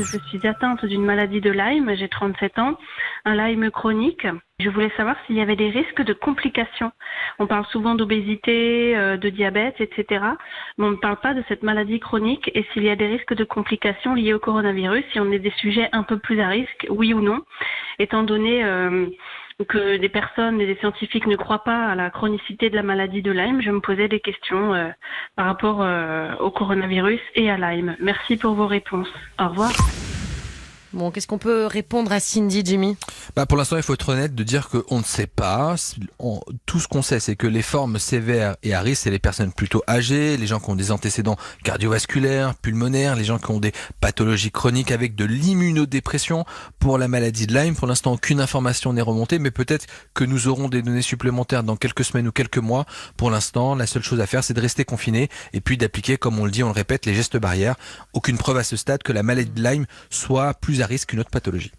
Je suis atteinte d'une maladie de Lyme, j'ai 37 ans, un Lyme chronique. Je voulais savoir s'il y avait des risques de complications. On parle souvent d'obésité, euh, de diabète, etc. Mais on ne parle pas de cette maladie chronique et s'il y a des risques de complications liées au coronavirus, si on est des sujets un peu plus à risque, oui ou non, étant donné euh, que des personnes et des scientifiques ne croient pas à la chronicité de la maladie de Lyme, je me posais des questions euh, par rapport au coronavirus et à Lyme. Merci pour vos réponses. Au revoir. Bon, qu'est-ce qu'on peut répondre à Cindy, Jimmy? Bah Pour l'instant, il faut être honnête de dire qu'on ne sait pas. tout ce qu'on sait, c'est que les formes sévères et à risque, c'est les personnes plutôt âgées, les gens qui ont des antécédents cardiovasculaires, pulmonaires, les gens qui ont des pathologies chroniques avec de l'immunodépression. Pour la maladie de Lyme, pour l'instant, aucune information n'est remontée, mais peut-être que nous aurons des données supplémentaires dans quelques semaines ou quelques mois. Pour l'instant, la seule chose à faire, c'est de rester confiné et puis d'appliquer, comme on le dit, on le répète, les gestes barrières. Aucune preuve à ce stade que la maladie de Lyme soit à risque qu'une autre pathologie.